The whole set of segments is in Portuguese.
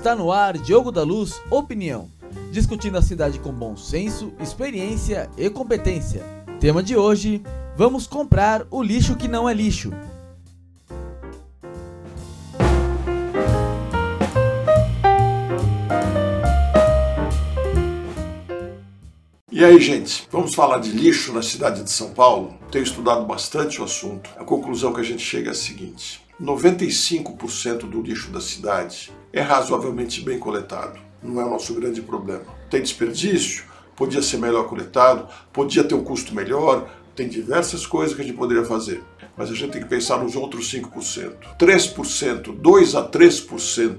Está no ar Diogo da Luz Opinião, discutindo a cidade com bom senso, experiência e competência. Tema de hoje: Vamos comprar o lixo que não é lixo. E aí, gente, vamos falar de lixo na cidade de São Paulo? Tenho estudado bastante o assunto. A conclusão que a gente chega é a seguinte: 95% do lixo da cidade é razoavelmente bem coletado. Não é o nosso grande problema. Tem desperdício? Podia ser melhor coletado, podia ter um custo melhor, tem diversas coisas que a gente poderia fazer. Mas a gente tem que pensar nos outros 5%. 3%, 2 a 3%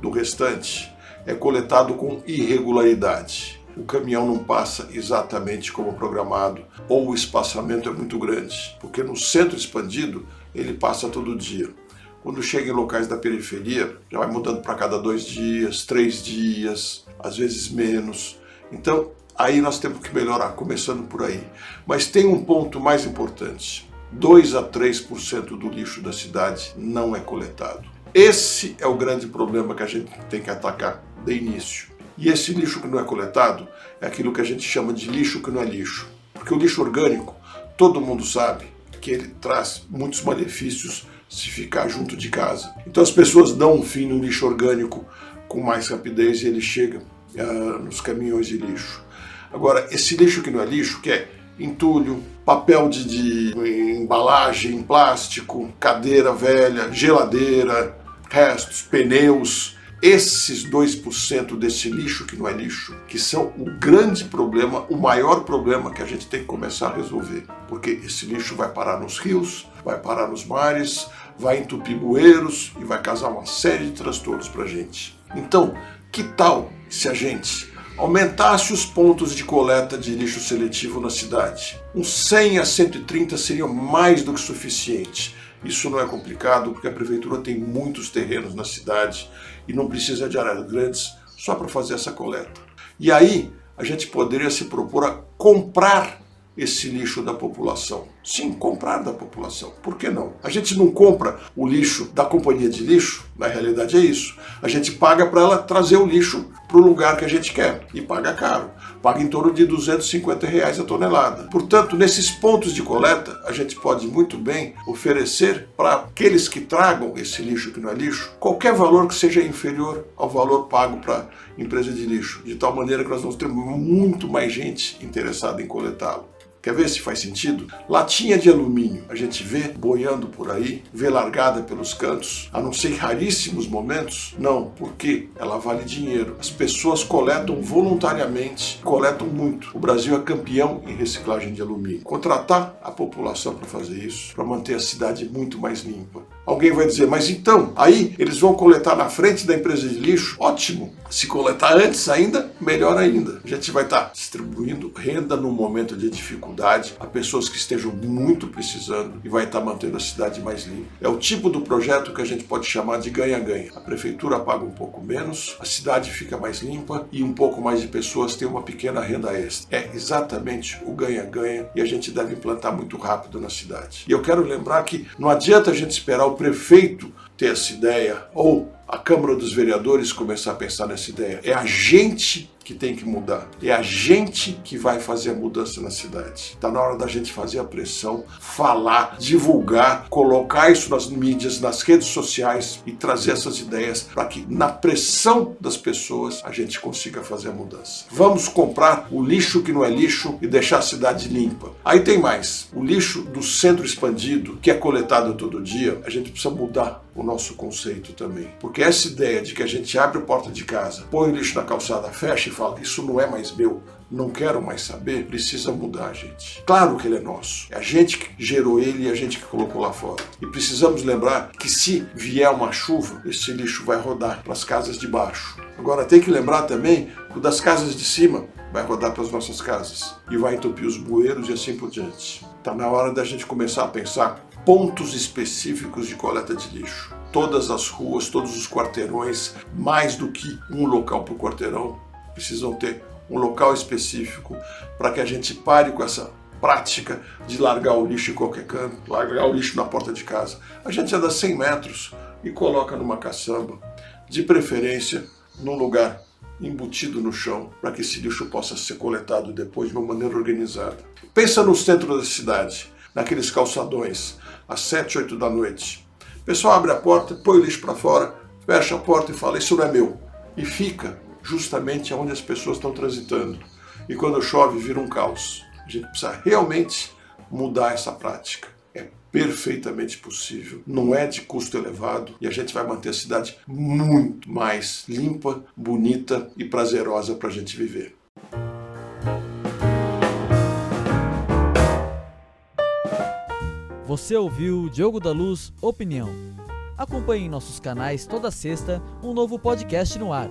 do restante é coletado com irregularidade. O caminhão não passa exatamente como programado, ou o espaçamento é muito grande, porque no centro expandido ele passa todo dia. Quando chega em locais da periferia, já vai mudando para cada dois dias, três dias, às vezes menos. Então, aí nós temos que melhorar, começando por aí. Mas tem um ponto mais importante: 2 a 3% do lixo da cidade não é coletado. Esse é o grande problema que a gente tem que atacar de início. E esse lixo que não é coletado é aquilo que a gente chama de lixo que não é lixo. Porque o lixo orgânico, todo mundo sabe que ele traz muitos malefícios se ficar junto de casa. Então as pessoas dão um fim no lixo orgânico com mais rapidez e ele chega uh, nos caminhões de lixo. Agora, esse lixo que não é lixo, que é entulho, papel de, de embalagem, plástico, cadeira velha, geladeira, restos, pneus, esses 2% desse lixo que não é lixo, que são o grande problema, o maior problema que a gente tem que começar a resolver. Porque esse lixo vai parar nos rios, vai parar nos mares, vai entupir bueiros e vai causar uma série de transtornos para a gente. Então, que tal se a gente aumentasse os pontos de coleta de lixo seletivo na cidade? Uns 100 a 130 seriam mais do que suficiente. Isso não é complicado porque a prefeitura tem muitos terrenos na cidade e não precisa de áreas grandes só para fazer essa coleta. E aí a gente poderia se propor a comprar esse lixo da população. Sim, comprar da população. Por que não? A gente não compra o lixo da companhia de lixo, na realidade é isso. A gente paga para ela trazer o lixo para o lugar que a gente quer e paga caro. Paga em torno de 250 reais a tonelada. Portanto, nesses pontos de coleta, a gente pode muito bem oferecer para aqueles que tragam esse lixo que não é lixo, qualquer valor que seja inferior ao valor pago para empresa de lixo, de tal maneira que nós vamos ter muito mais gente interessada em coletá-lo. Quer ver se faz sentido? Latinha de alumínio, a gente vê boiando por aí, vê largada pelos cantos, a não ser em raríssimos momentos? Não, porque ela vale dinheiro. As pessoas coletam voluntariamente, coletam muito. O Brasil é campeão em reciclagem de alumínio. Contratar a população para fazer isso, para manter a cidade muito mais limpa. Alguém vai dizer, mas então, aí eles vão coletar na frente da empresa de lixo? Ótimo! Se coletar antes ainda, melhor ainda. A gente vai estar distribuindo renda no momento de dificuldade a pessoas que estejam muito precisando e vai estar mantendo a cidade mais limpa. É o tipo do projeto que a gente pode chamar de ganha-ganha. A prefeitura paga um pouco menos, a cidade fica mais limpa e um pouco mais de pessoas têm uma pequena renda extra. É exatamente o ganha-ganha e a gente deve implantar muito rápido na cidade. E eu quero lembrar que não adianta a gente esperar o prefeito ter essa ideia ou a Câmara dos Vereadores começar a pensar nessa ideia. É a gente que tem que mudar. É a gente que vai fazer a mudança na cidade. Está na hora da gente fazer a pressão, falar, divulgar, colocar isso nas mídias, nas redes sociais e trazer essas ideias para que, na pressão das pessoas, a gente consiga fazer a mudança. Vamos comprar o lixo que não é lixo e deixar a cidade limpa. Aí tem mais: o lixo do centro expandido, que é coletado todo dia, a gente precisa mudar o nosso conceito também. Porque essa ideia de que a gente abre a porta de casa, põe o lixo na calçada, fecha e fala: Isso não é mais meu, não quero mais saber, precisa mudar, gente. Claro que ele é nosso. É a gente que gerou ele e a gente que colocou lá fora. E precisamos lembrar que se vier uma chuva, esse lixo vai rodar para as casas de baixo. Agora tem que lembrar também que o das casas de cima vai rodar para as nossas casas e vai entupir os bueiros e assim por diante. Está na hora da gente começar a pensar pontos específicos de coleta de lixo. Todas as ruas, todos os quarteirões, mais do que um local por quarteirão, precisam ter um local específico para que a gente pare com essa prática de largar o lixo em qualquer canto, largar o lixo na porta de casa. A gente anda 100 metros e coloca numa caçamba. de preferência num lugar embutido no chão, para que esse lixo possa ser coletado depois de uma maneira organizada. Pensa no centro da cidade, naqueles calçadões, às 7, 8 da noite. O pessoal abre a porta, põe o lixo para fora, fecha a porta e fala: Isso não é meu. E fica justamente onde as pessoas estão transitando. E quando chove, vira um caos. A gente precisa realmente mudar essa prática. É perfeitamente possível, não é de custo elevado e a gente vai manter a cidade muito mais limpa, bonita e prazerosa para a gente viver. Você ouviu Diogo da Luz Opinião. Acompanhe em nossos canais toda sexta um novo podcast no ar.